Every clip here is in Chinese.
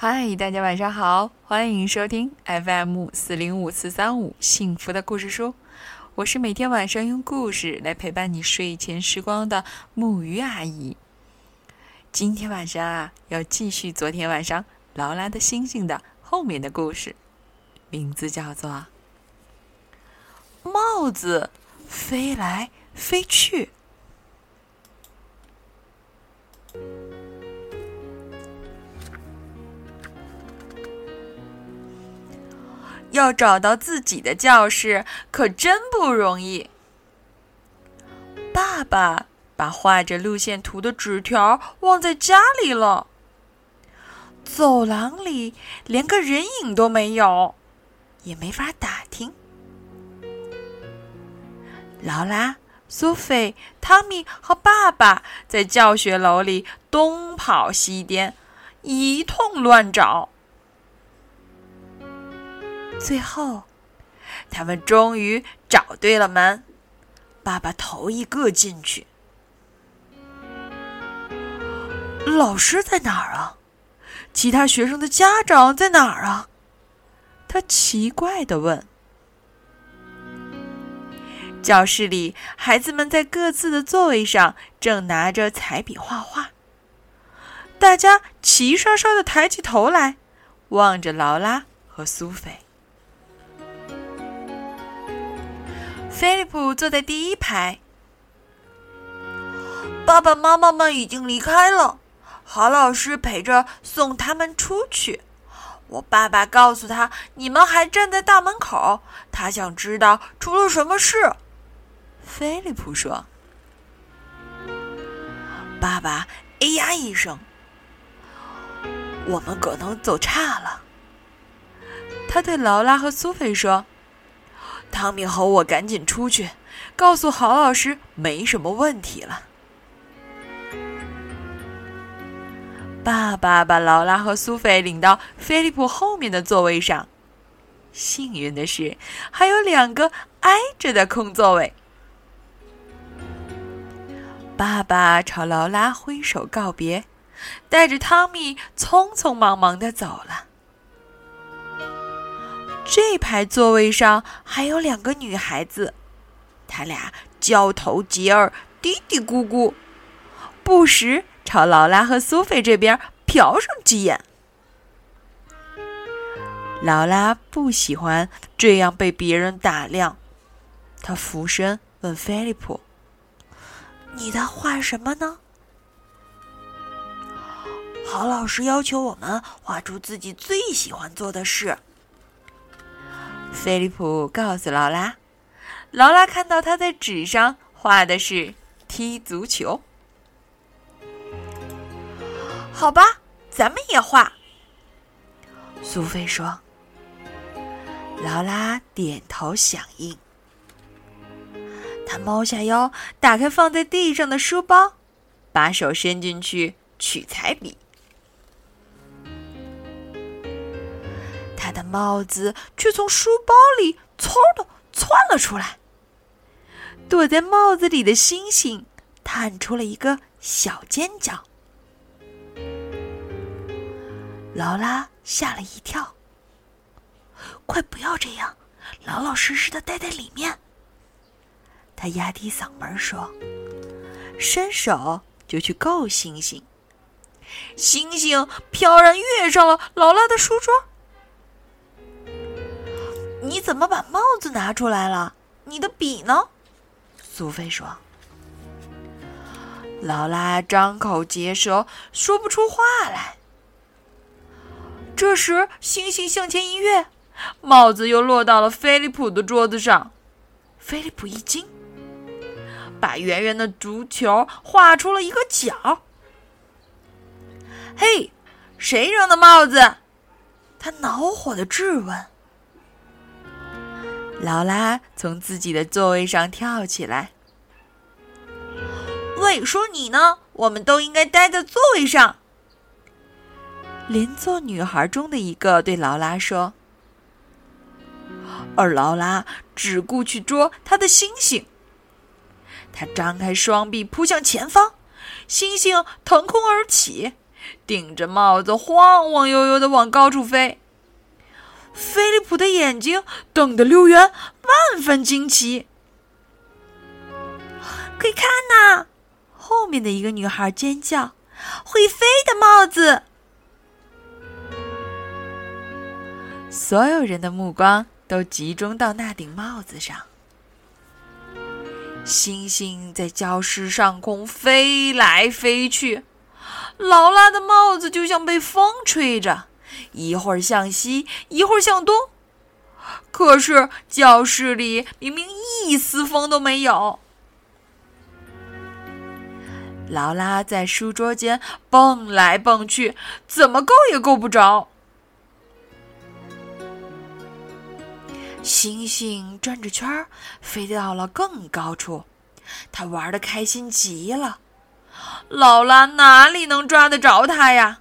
嗨，大家晚上好，欢迎收听 FM 四零五四三五幸福的故事书。我是每天晚上用故事来陪伴你睡前时光的木鱼阿姨。今天晚上啊，要继续昨天晚上劳拉的星星的后面的故事，名字叫做《帽子飞来飞去》。要找到自己的教室可真不容易。爸爸把画着路线图的纸条忘在家里了。走廊里连个人影都没有，也没法打听。劳拉、苏菲、汤米和爸爸在教学楼里东跑西颠，一通乱找。最后，他们终于找对了门。爸爸头一个进去。老师在哪儿啊？其他学生的家长在哪儿啊？他奇怪的问。教室里，孩子们在各自的座位上正拿着彩笔画画。大家齐刷刷的抬起头来，望着劳拉和苏菲。菲利普坐在第一排。爸爸妈妈们已经离开了，郝老师陪着送他们出去。我爸爸告诉他，你们还站在大门口，他想知道出了什么事。菲利普说：“爸爸，哎呀一声，我们可能走岔了。”他对劳拉和苏菲说。汤米和我赶紧出去，告诉郝老师没什么问题了。爸爸把劳拉和苏菲领到菲利普后面的座位上，幸运的是还有两个挨着的空座位。爸爸朝劳拉挥手告别，带着汤米匆匆忙忙的走了。这排座位上还有两个女孩子，她俩交头接耳、嘀嘀咕咕，不时朝劳拉和苏菲这边瞟上几眼。劳拉不喜欢这样被别人打量，她俯身问菲利普：“你在画什么呢？”郝老师要求我们画出自己最喜欢做的事。菲利普告诉劳拉，劳拉看到他在纸上画的是踢足球。好吧，咱们也画。苏菲说。劳拉点头响应。他猫下腰，打开放在地上的书包，把手伸进去取彩笔。帽子却从书包里嗖的窜了出来。躲在帽子里的星星探出了一个小尖角。劳拉吓了一跳。快不要这样，老老实实的待在里面。他压低嗓门说，伸手就去够星星。星星飘然跃上了劳拉的书桌。你怎么把帽子拿出来了？你的笔呢？苏菲说。劳拉张口结舌，说不出话来。这时，星星向前一跃，帽子又落到了菲利普的桌子上。菲利普一惊，把圆圆的足球画出了一个角。嘿，谁扔的帽子？他恼火的质问。劳拉从自己的座位上跳起来。喂，说你呢？我们都应该待在座位上。邻座女孩中的一个对劳拉说，而劳拉只顾去捉她的星星。她张开双臂扑向前方，星星腾空而起，顶着帽子晃晃悠悠的往高处飞。菲利普的眼睛瞪得溜圆，万分惊奇。快看呐！后面的一个女孩尖叫：“会飞的帽子！”所有人的目光都集中到那顶帽子上。星星在教室上空飞来飞去，劳拉的帽子就像被风吹着，一会儿向西，一会儿向东。可是教室里明明一丝风都没有。劳拉在书桌间蹦来蹦去，怎么够也够不着。星星转着圈儿，飞到了更高处，他玩的开心极了。劳拉哪里能抓得着他呀？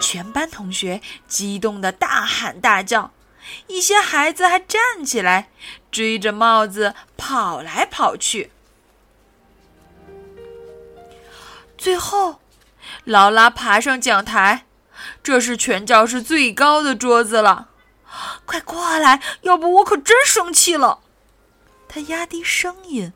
全班同学激动的大喊大叫，一些孩子还站起来追着帽子跑来跑去。最后，劳拉爬上讲台，这是全教室最高的桌子了。快过来，要不我可真生气了！他压低声音，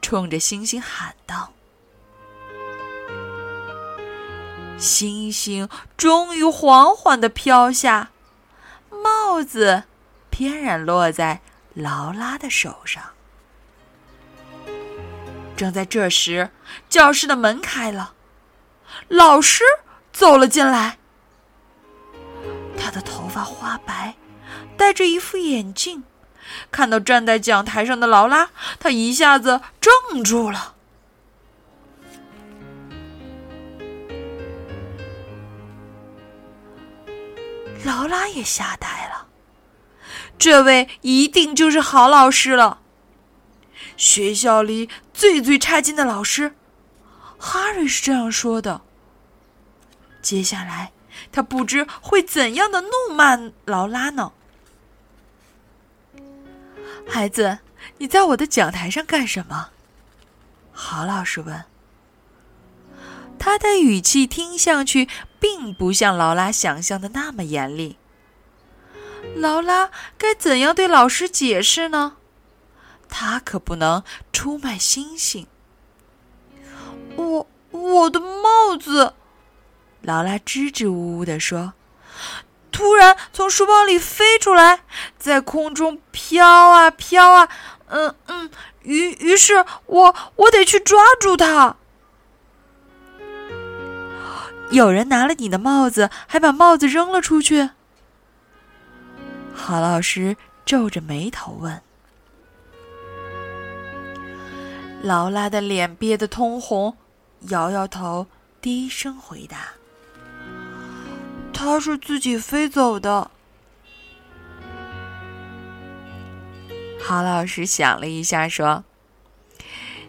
冲着星星喊道。星星终于缓缓的飘下，帽子翩然落在劳拉的手上。正在这时，教室的门开了，老师走了进来，他的头发花白。戴着一副眼镜，看到站在讲台上的劳拉，他一下子怔住了。劳拉也吓呆了，这位一定就是好老师了，学校里最最差劲的老师，哈瑞是这样说的。接下来，他不知会怎样的怒骂劳拉呢？孩子，你在我的讲台上干什么？郝老师问。他的语气听上去并不像劳拉想象的那么严厉。劳拉该怎样对老师解释呢？他可不能出卖星星。我我的帽子，劳拉支支吾吾地说。突然从书包里飞出来，在空中飘啊飘啊，嗯嗯，于于是我我得去抓住它。有人拿了你的帽子，还把帽子扔了出去。郝老师皱着眉头问。劳拉的脸憋得通红，摇摇头，低声回答。他是自己飞走的。郝老师想了一下，说：“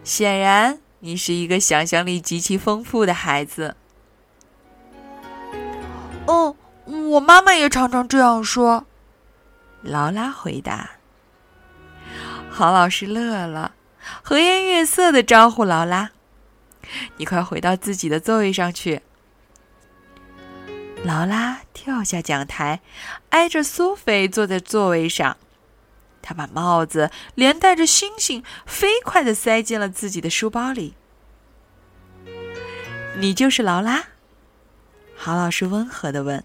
显然你是一个想象力极其丰富的孩子。”“嗯，我妈妈也常常这样说。”劳拉回答。郝老师乐了，和颜悦色的招呼劳拉：“你快回到自己的座位上去。”劳拉跳下讲台，挨着苏菲坐在座位上。她把帽子连带着星星飞快地塞进了自己的书包里。你就是劳拉？郝老师温和地问。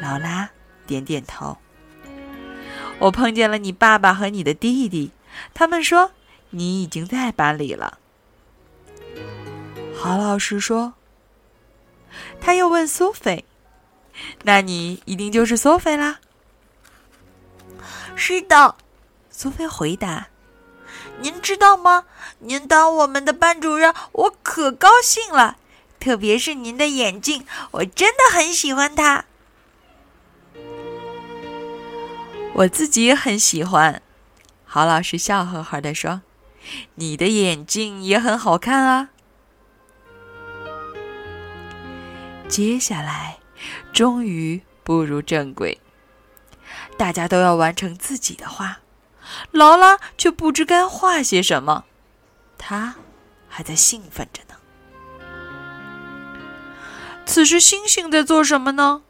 劳拉点点头。我碰见了你爸爸和你的弟弟，他们说你已经在班里了。郝老师说。他又问苏菲：“那你一定就是苏菲啦？”“是的。”苏菲回答。“您知道吗？您当我们的班主任，我可高兴了。特别是您的眼镜，我真的很喜欢它。”“我自己也很喜欢。”郝老师笑呵呵地说，“你的眼镜也很好看啊。”接下来，终于步入正轨。大家都要完成自己的画，劳拉却不知该画些什么。她还在兴奋着呢。此时星星在做什么呢？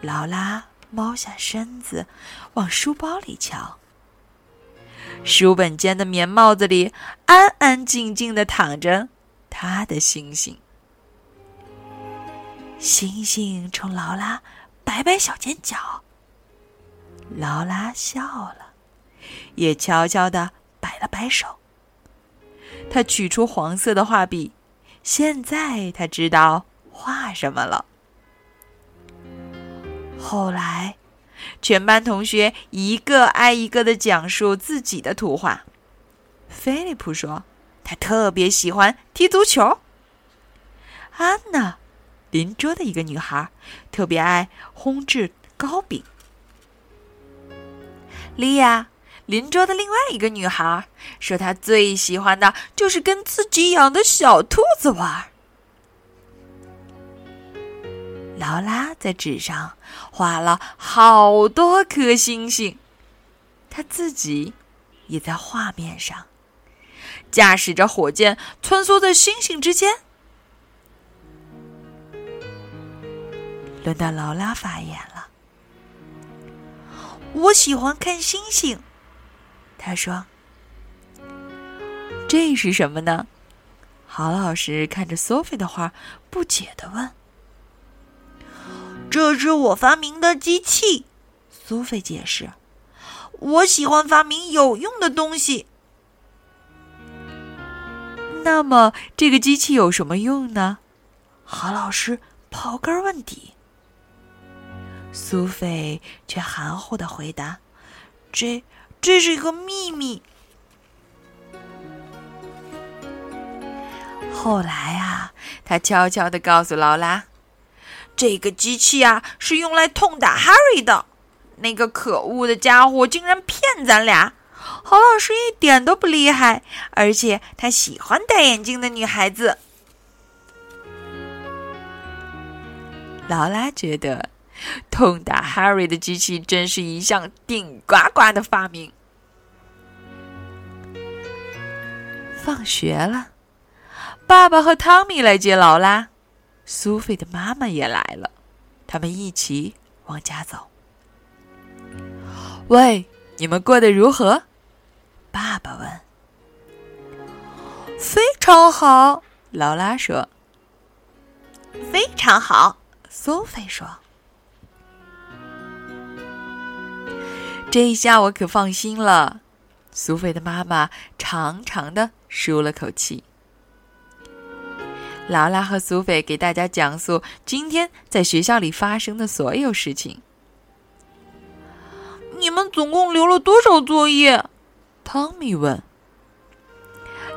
劳拉猫下身子，往书包里瞧。书本间的棉帽子里，安安静静的躺着他的星星。星星冲劳拉摆摆小尖角，劳拉笑了，也悄悄的摆了摆手。他取出黄色的画笔，现在他知道画什么了。后来，全班同学一个挨一个的讲述自己的图画。菲利普说，他特别喜欢踢足球。安娜，邻桌的一个女孩，特别爱烘制糕饼。莉亚，邻桌的另外一个女孩，说她最喜欢的就是跟自己养的小兔子玩。劳拉在纸上画了好多颗星星，她自己也在画面上驾驶着火箭穿梭在星星之间。轮到劳拉发言了，我喜欢看星星，他说：“这是什么呢？”郝老师看着 Sophie 的画，不解的问。这是我发明的机器，苏菲解释。我喜欢发明有用的东西。那么，这个机器有什么用呢？何老师刨根问底。苏菲却含糊的回答：“这，这是一个秘密。”后来啊，他悄悄的告诉劳拉。这个机器啊，是用来痛打 Harry 的。那个可恶的家伙竟然骗咱俩！郝老师一点都不厉害，而且他喜欢戴眼镜的女孩子。劳拉觉得，痛打 Harry 的机器真是一项顶呱呱的发明。放学了，爸爸和汤米来接劳拉。苏菲的妈妈也来了，他们一起往家走。喂，你们过得如何？爸爸问。非常好，劳拉说。非常好，苏菲说。这一下我可放心了。苏菲的妈妈长长的舒了口气。劳拉和苏菲给大家讲述今天在学校里发生的所有事情。你们总共留了多少作业？汤米问。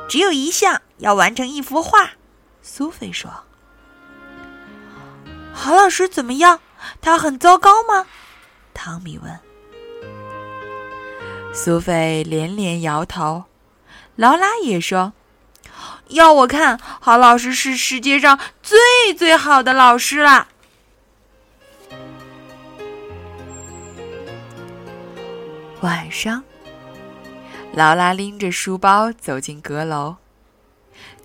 只有一项，要完成一幅画。苏菲说。郝老师怎么样？他很糟糕吗？汤米问。苏菲连连摇头。劳拉也说。要我看，郝老师是世界上最最好的老师啦。晚上，劳拉拎着书包走进阁楼。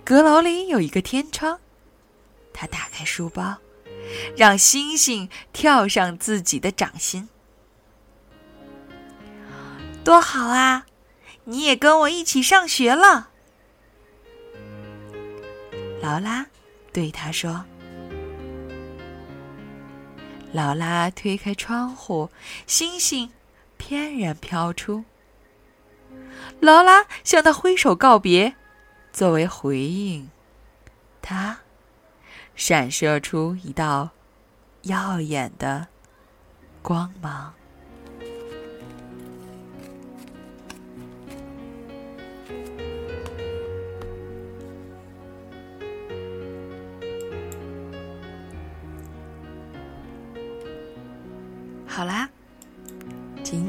阁楼里有一个天窗，她打开书包，让星星跳上自己的掌心。多好啊！你也跟我一起上学了。劳拉对他说：“劳拉推开窗户，星星翩然飘出。劳拉向他挥手告别，作为回应，他闪射出一道耀眼的光芒。”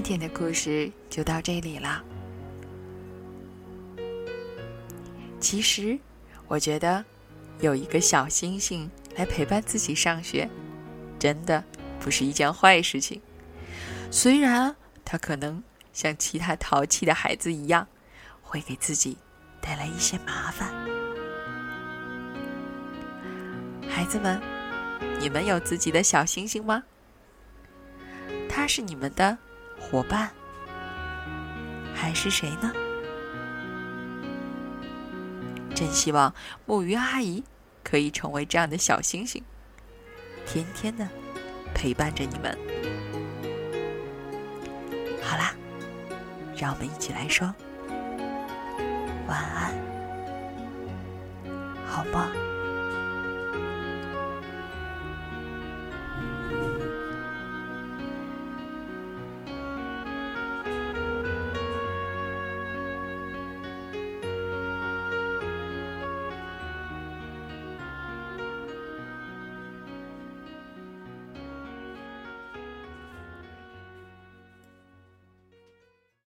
今天的故事就到这里了。其实，我觉得有一个小星星来陪伴自己上学，真的不是一件坏事情。虽然他可能像其他淘气的孩子一样，会给自己带来一些麻烦。孩子们，你们有自己的小星星吗？他是你们的伙伴，还是谁呢？真希望木鱼阿姨可以成为这样的小星星，天天的陪伴着你们。好啦，让我们一起来说晚安，好梦。